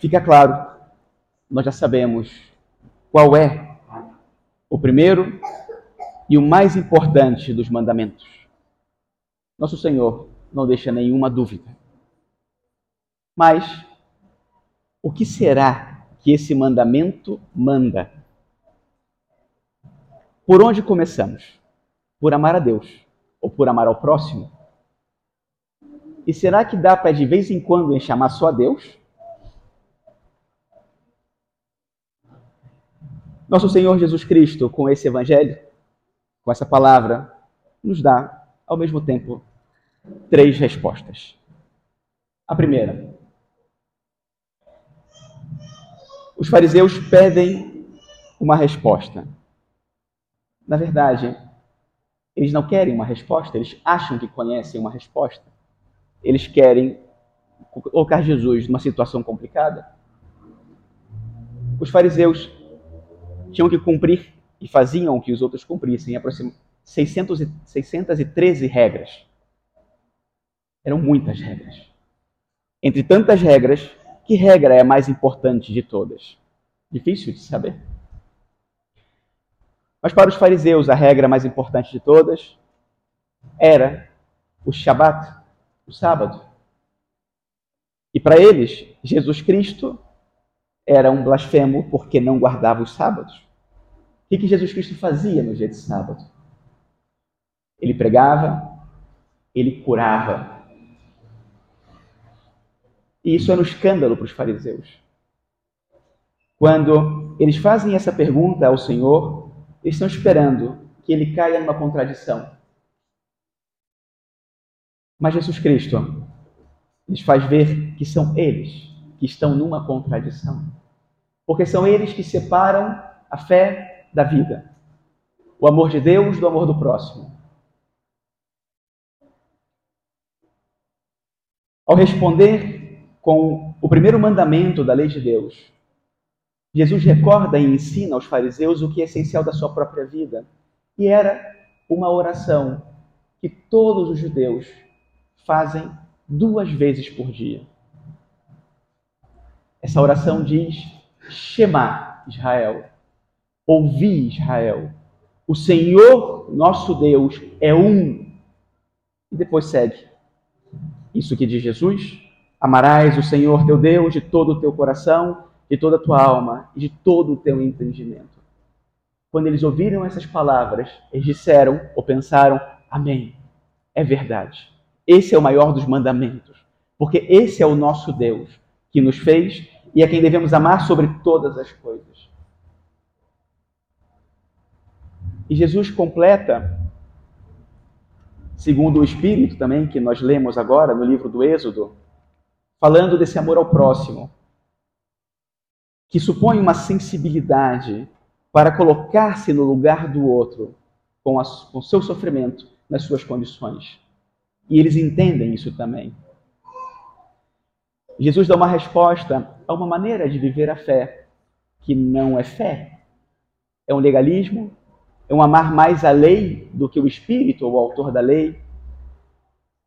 fica claro, nós já sabemos qual é o primeiro e o mais importante dos mandamentos. Nosso Senhor não deixa nenhuma dúvida. Mas o que será que esse mandamento manda? Por onde começamos? Por amar a Deus ou por amar ao próximo? E será que dá para de vez em quando chamar só a Deus? Nosso Senhor Jesus Cristo, com esse evangelho, com essa palavra, nos dá, ao mesmo tempo, três respostas. A primeira, os fariseus pedem uma resposta. Na verdade, eles não querem uma resposta, eles acham que conhecem uma resposta. Eles querem colocar Jesus numa situação complicada. Os fariseus tinham que cumprir e faziam que os outros cumprissem aproximadamente 613 regras. Eram muitas regras. Entre tantas regras, que regra é a mais importante de todas? Difícil de saber. Mas para os fariseus, a regra mais importante de todas era o Shabat, o sábado. E para eles, Jesus Cristo era um blasfemo porque não guardava os sábados. O que Jesus Cristo fazia no dia de sábado? Ele pregava, ele curava. E isso era um escândalo para os fariseus. Quando eles fazem essa pergunta ao Senhor, eles estão esperando que ele caia numa contradição. Mas Jesus Cristo lhes faz ver que são eles que estão numa contradição. Porque são eles que separam a fé da vida, o amor de Deus do amor do próximo. Ao responder com o primeiro mandamento da lei de Deus, Jesus recorda e ensina aos fariseus o que é essencial da sua própria vida. E era uma oração que todos os judeus fazem duas vezes por dia. Essa oração diz: Shema Israel, ouvi Israel, o Senhor nosso Deus é um. E depois segue. Isso que diz Jesus: Amarás o Senhor teu Deus de todo o teu coração, de toda a tua alma e de todo o teu entendimento. Quando eles ouviram essas palavras, eles disseram ou pensaram: Amém. É verdade. Esse é o maior dos mandamentos, porque esse é o nosso Deus que nos fez e a quem devemos amar sobre todas as coisas. E Jesus completa, segundo o Espírito também, que nós lemos agora no livro do Êxodo, falando desse amor ao próximo, que supõe uma sensibilidade para colocar-se no lugar do outro, com o seu sofrimento, nas suas condições. E eles entendem isso também. Jesus dá uma resposta a uma maneira de viver a fé que não é fé. É um legalismo, é um amar mais a lei do que o espírito ou o autor da lei.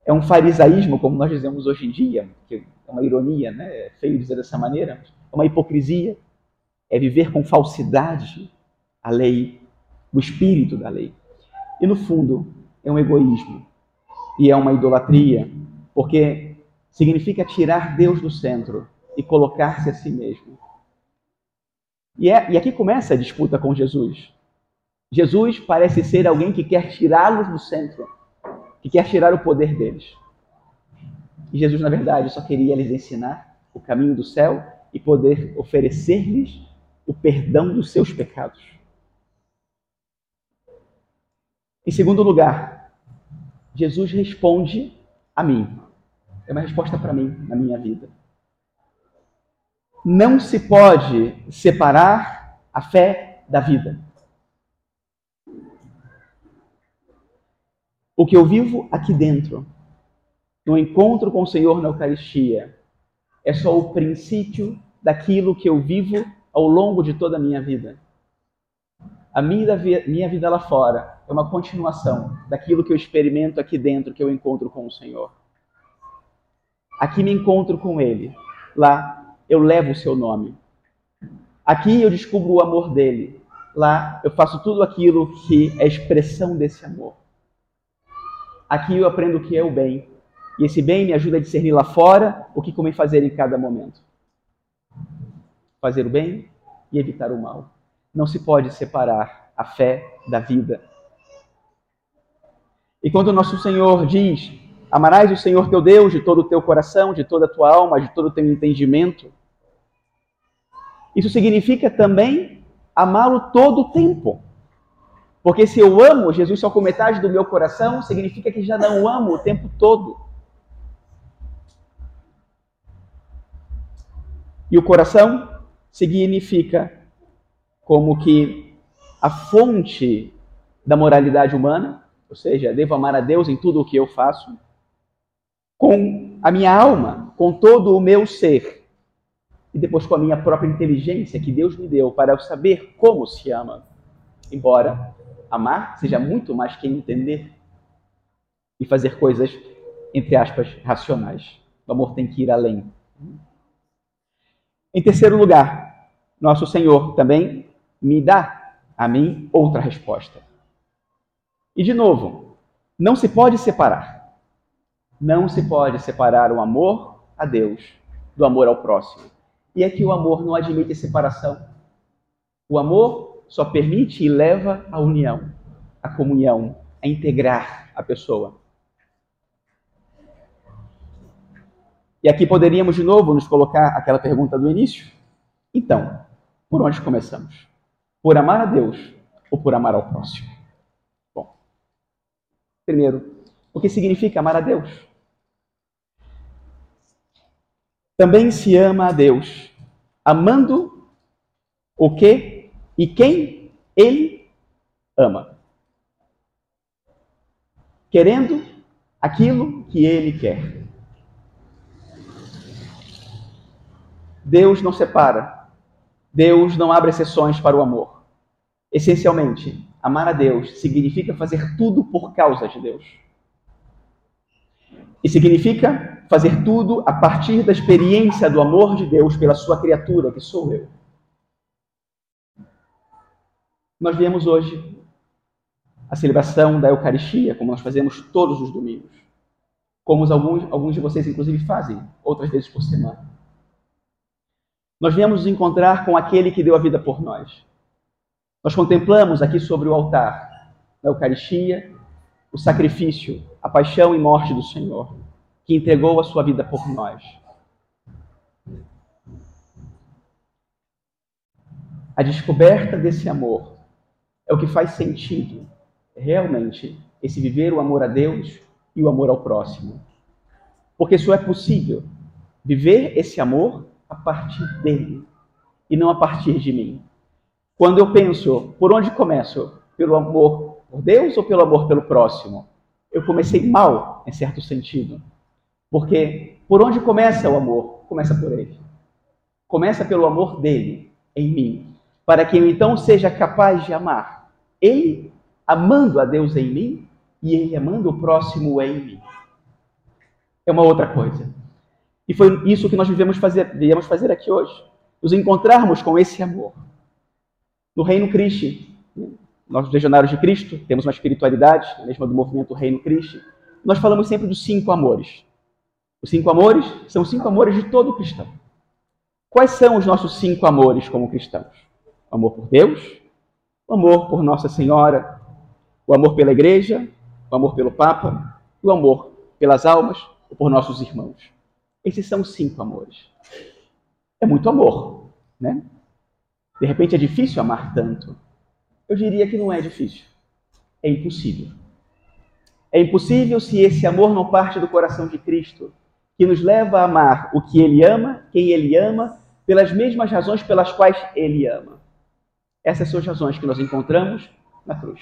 É um farisaísmo, como nós dizemos hoje em dia, que é uma ironia, né? É feio dizer dessa maneira. É uma hipocrisia. É viver com falsidade a lei, o espírito da lei. E no fundo, é um egoísmo e é uma idolatria, porque significa tirar Deus do centro e colocar-se a si mesmo. E, é, e aqui começa a disputa com Jesus. Jesus parece ser alguém que quer tirá-los do centro, que quer tirar o poder deles. E Jesus, na verdade, só queria lhes ensinar o caminho do céu e poder oferecer-lhes o perdão dos seus pecados. Em segundo lugar, Jesus responde a mim é uma resposta para mim, na minha vida. Não se pode separar a fé da vida. O que eu vivo aqui dentro, no encontro com o Senhor na Eucaristia, é só o princípio daquilo que eu vivo ao longo de toda a minha vida. A minha, minha vida lá fora é uma continuação daquilo que eu experimento aqui dentro, que eu encontro com o Senhor. Aqui me encontro com Ele. Lá eu levo o seu nome. Aqui eu descubro o amor dele. Lá eu faço tudo aquilo que é expressão desse amor. Aqui eu aprendo o que é o bem. E esse bem me ajuda a discernir lá fora o que convém fazer em cada momento. Fazer o bem e evitar o mal. Não se pode separar a fé da vida. E quando o nosso Senhor diz: Amarás o Senhor teu Deus de todo o teu coração, de toda a tua alma, de todo o teu entendimento. Isso significa também amá-lo todo o tempo. Porque se eu amo Jesus só com metade do meu coração, significa que já não amo o tempo todo. E o coração significa como que a fonte da moralidade humana, ou seja, devo amar a Deus em tudo o que eu faço, com a minha alma, com todo o meu ser, e depois com a minha própria inteligência que Deus me deu para eu saber como se ama. Embora amar seja muito mais que entender e fazer coisas, entre aspas, racionais. O amor tem que ir além. Em terceiro lugar, nosso Senhor também me dá a mim outra resposta. E de novo, não se pode separar. Não se pode separar o amor a Deus do amor ao próximo. E é que o amor não admite separação. O amor só permite e leva à união, à comunhão, a integrar a pessoa. E aqui poderíamos de novo nos colocar aquela pergunta do início. Então, por onde começamos? Por amar a Deus ou por amar ao próximo? Bom, primeiro, o que significa amar a Deus? Também se ama a Deus, amando o que e quem Ele ama. Querendo aquilo que Ele quer. Deus não separa. Deus não abre exceções para o amor. Essencialmente, amar a Deus significa fazer tudo por causa de Deus. E significa fazer tudo a partir da experiência do amor de Deus pela sua criatura, que sou eu. Nós viemos hoje a celebração da Eucaristia, como nós fazemos todos os domingos. Como alguns, alguns de vocês, inclusive, fazem, outras vezes por semana. Nós viemos nos encontrar com aquele que deu a vida por nós. Nós contemplamos aqui sobre o altar, na Eucaristia, o sacrifício, a paixão e morte do Senhor, que entregou a sua vida por nós. A descoberta desse amor é o que faz sentido, realmente, esse viver o amor a Deus e o amor ao próximo. Porque só é possível viver esse amor a partir dele e não a partir de mim. Quando eu penso, por onde começo? Pelo amor por Deus ou pelo amor pelo próximo? Eu comecei mal, em certo sentido. Porque por onde começa o amor? Começa por ele. Começa pelo amor dele em mim, para que eu então seja capaz de amar. Ele amando a Deus em mim e ele amando o próximo em mim. É uma outra coisa. E foi isso que nós vivemos fazer, viemos fazer aqui hoje. Nos encontrarmos com esse amor. No Reino Cristo, nós legionários de Cristo, temos uma espiritualidade, mesmo do movimento Reino Cristo, nós falamos sempre dos cinco amores. Os cinco amores são os cinco amores de todo cristão. Quais são os nossos cinco amores como cristãos? O amor por Deus, o amor por Nossa Senhora, o amor pela Igreja, o amor pelo Papa, o amor pelas almas ou por nossos irmãos. Esses são os cinco amores. É muito amor, né? De repente é difícil amar tanto. Eu diria que não é difícil. É impossível. É impossível se esse amor não parte do coração de Cristo, que nos leva a amar o que Ele ama, quem Ele ama, pelas mesmas razões pelas quais Ele ama. Essas são as razões que nós encontramos na cruz.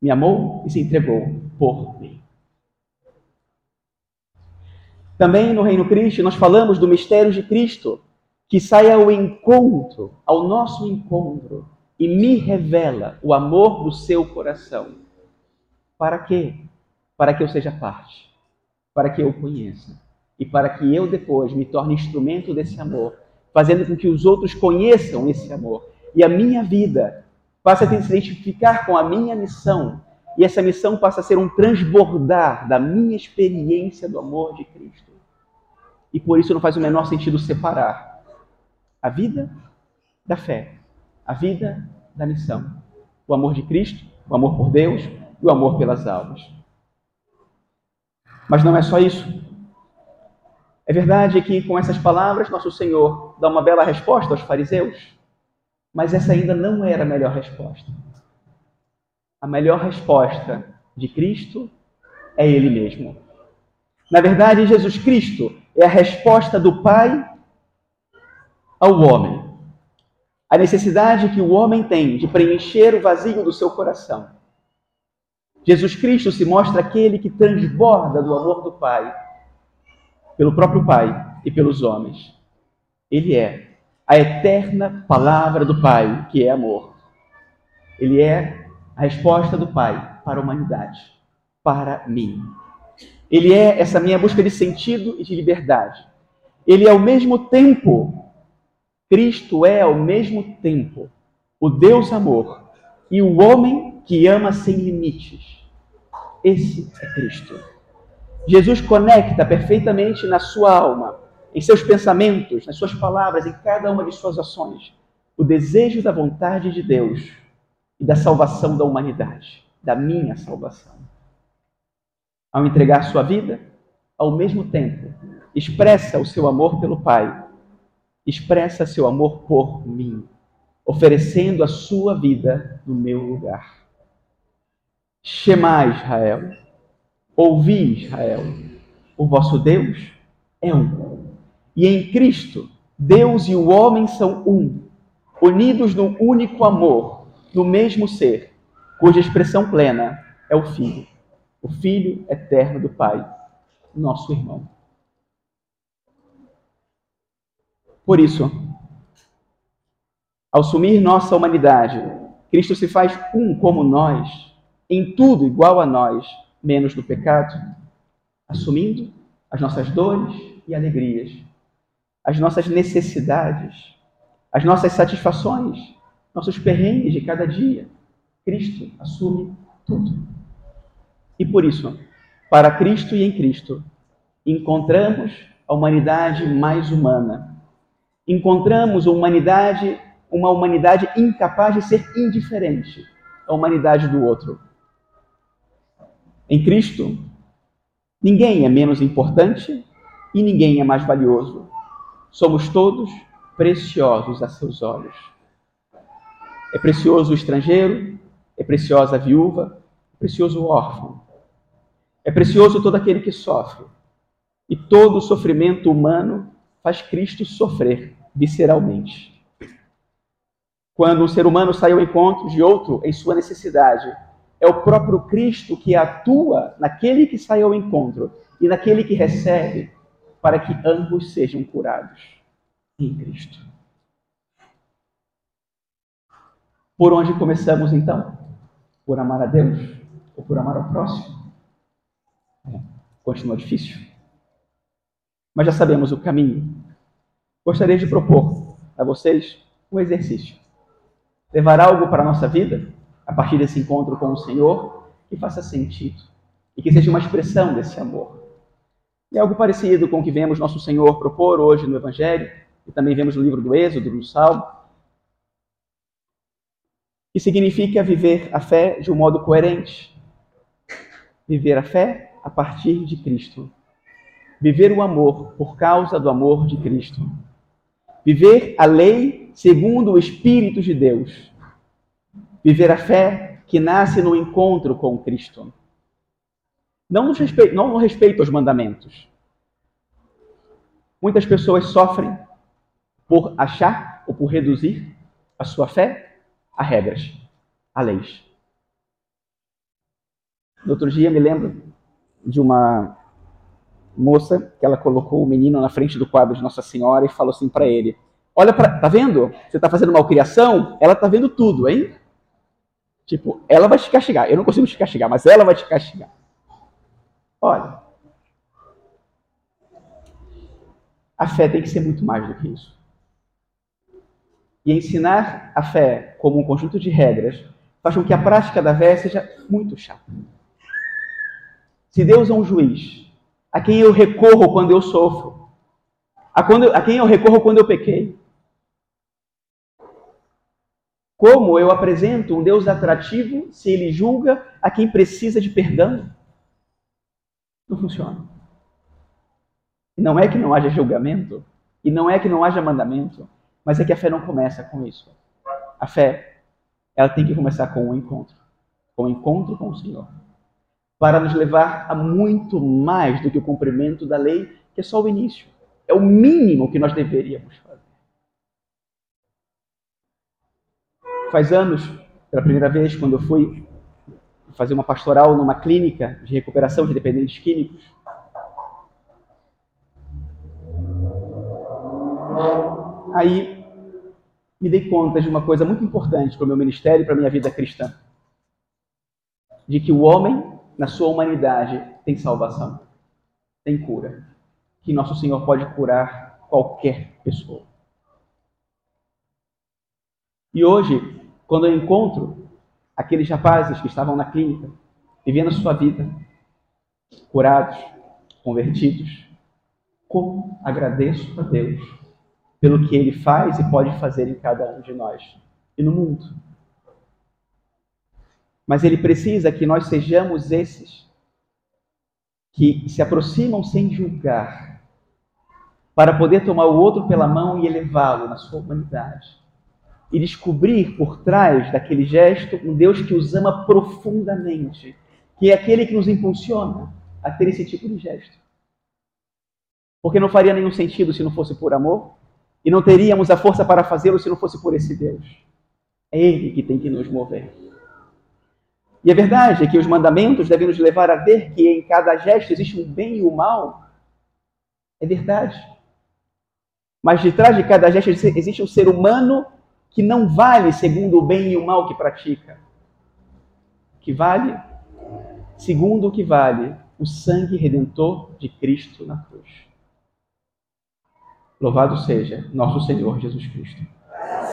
Me amou e se entregou por mim. Também no Reino Cristo, nós falamos do mistério de Cristo, que sai ao encontro, ao nosso encontro, e me revela o amor do seu coração. Para quê? Para que eu seja parte, para que eu conheça. e para que eu depois me torne instrumento desse amor, fazendo com que os outros conheçam esse amor e a minha vida passe a se identificar com a minha missão e essa missão passa a ser um transbordar da minha experiência do amor de Cristo. E por isso não faz o menor sentido separar a vida da fé, a vida da missão, o amor de Cristo, o amor por Deus e o amor pelas almas. Mas não é só isso. É verdade que com essas palavras nosso Senhor dá uma bela resposta aos fariseus, mas essa ainda não era a melhor resposta. A melhor resposta de Cristo é Ele mesmo. Na verdade, Jesus Cristo é a resposta do Pai ao homem. A necessidade que o homem tem de preencher o vazio do seu coração. Jesus Cristo se mostra aquele que transborda do amor do Pai pelo próprio Pai e pelos homens. Ele é a eterna palavra do Pai, que é amor. Ele é a resposta do Pai para a humanidade, para mim. Ele é essa minha busca de sentido e de liberdade. Ele é ao mesmo tempo, Cristo é ao mesmo tempo o Deus amor e o homem que ama sem limites. Esse é Cristo. Jesus conecta perfeitamente na sua alma, em seus pensamentos, nas suas palavras, em cada uma de suas ações, o desejo da vontade de Deus e da salvação da humanidade, da minha salvação. Ao entregar sua vida, ao mesmo tempo, expressa o seu amor pelo Pai, expressa seu amor por mim, oferecendo a sua vida no meu lugar. Shema Israel, Ouvi, Israel, o vosso Deus é um. E em Cristo, Deus e o homem são um, unidos num único amor, no mesmo ser, cuja expressão plena é o Filho, o Filho eterno do Pai, nosso irmão. Por isso, ao assumir nossa humanidade, Cristo se faz um como nós, em tudo igual a nós menos do pecado, assumindo as nossas dores e alegrias, as nossas necessidades, as nossas satisfações, nossos perrengues de cada dia. Cristo assume tudo. E por isso, para Cristo e em Cristo, encontramos a humanidade mais humana. Encontramos humanidade, uma humanidade incapaz de ser indiferente à humanidade do outro. Em Cristo, ninguém é menos importante e ninguém é mais valioso. Somos todos preciosos a seus olhos. É precioso o estrangeiro, é preciosa a viúva, é precioso o órfão. É precioso todo aquele que sofre. E todo o sofrimento humano faz Cristo sofrer visceralmente. Quando um ser humano sai ao encontro de outro em sua necessidade, é o próprio Cristo que atua naquele que sai ao encontro e naquele que recebe, para que ambos sejam curados em Cristo. Por onde começamos então? Por amar a Deus ou por amar ao próximo? É, continua difícil. Mas já sabemos o caminho. Gostaria de propor a vocês um exercício. Levar algo para a nossa vida a partir desse encontro com o Senhor, que faça sentido e que seja uma expressão desse amor. E algo parecido com o que vemos nosso Senhor propor hoje no Evangelho, e também vemos no livro do Êxodo, no Salmo, que significa viver a fé de um modo coerente. Viver a fé a partir de Cristo. Viver o amor por causa do amor de Cristo. Viver a lei segundo o Espírito de Deus Viver a fé que nasce no encontro com Cristo. Não no respeito, não no respeito aos mandamentos. Muitas pessoas sofrem por achar ou por reduzir a sua fé a regras, a leis. No outro dia me lembro de uma moça que ela colocou o menino na frente do quadro de Nossa Senhora e falou assim para ele: Olha tá vendo? Você está fazendo malcriação? Ela tá vendo tudo, hein? Tipo, ela vai te castigar. Eu não consigo te castigar, mas ela vai te castigar. Olha. a fé tem que ser muito mais do que isso. E ensinar a fé como um conjunto de regras faz com que a prática da fé seja muito chata. Se Deus é um juiz, a quem eu recorro quando eu sofro, a, quando, a quem eu recorro quando eu pequei, como eu apresento um Deus atrativo se ele julga a quem precisa de perdão? Não funciona. Não é que não haja julgamento, e não é que não haja mandamento, mas é que a fé não começa com isso. A fé, ela tem que começar com o um encontro, com o um encontro com o Senhor, para nos levar a muito mais do que o cumprimento da lei, que é só o início. É o mínimo que nós deveríamos fazer. Faz anos, pela primeira vez, quando eu fui fazer uma pastoral numa clínica de recuperação de dependentes químicos, aí me dei conta de uma coisa muito importante para o meu ministério e para a minha vida cristã. De que o homem, na sua humanidade, tem salvação, tem cura. Que nosso Senhor pode curar qualquer pessoa. E hoje, quando eu encontro aqueles rapazes que estavam na clínica, vivendo a sua vida, curados, convertidos, como agradeço a Deus pelo que Ele faz e pode fazer em cada um de nós e no mundo. Mas Ele precisa que nós sejamos esses que se aproximam sem julgar, para poder tomar o outro pela mão e elevá-lo na sua humanidade e descobrir por trás daquele gesto um Deus que os ama profundamente, que é aquele que nos impulsiona a ter esse tipo de gesto. Porque não faria nenhum sentido se não fosse por amor, e não teríamos a força para fazê-lo se não fosse por esse Deus. É Ele que tem que nos mover. E a verdade é que os mandamentos devem nos levar a ver que em cada gesto existe um bem e um mal. É verdade. Mas de trás de cada gesto existe um ser humano que não vale segundo o bem e o mal que pratica. Que vale segundo o que vale o sangue redentor de Cristo na cruz. Louvado seja nosso Senhor Jesus Cristo.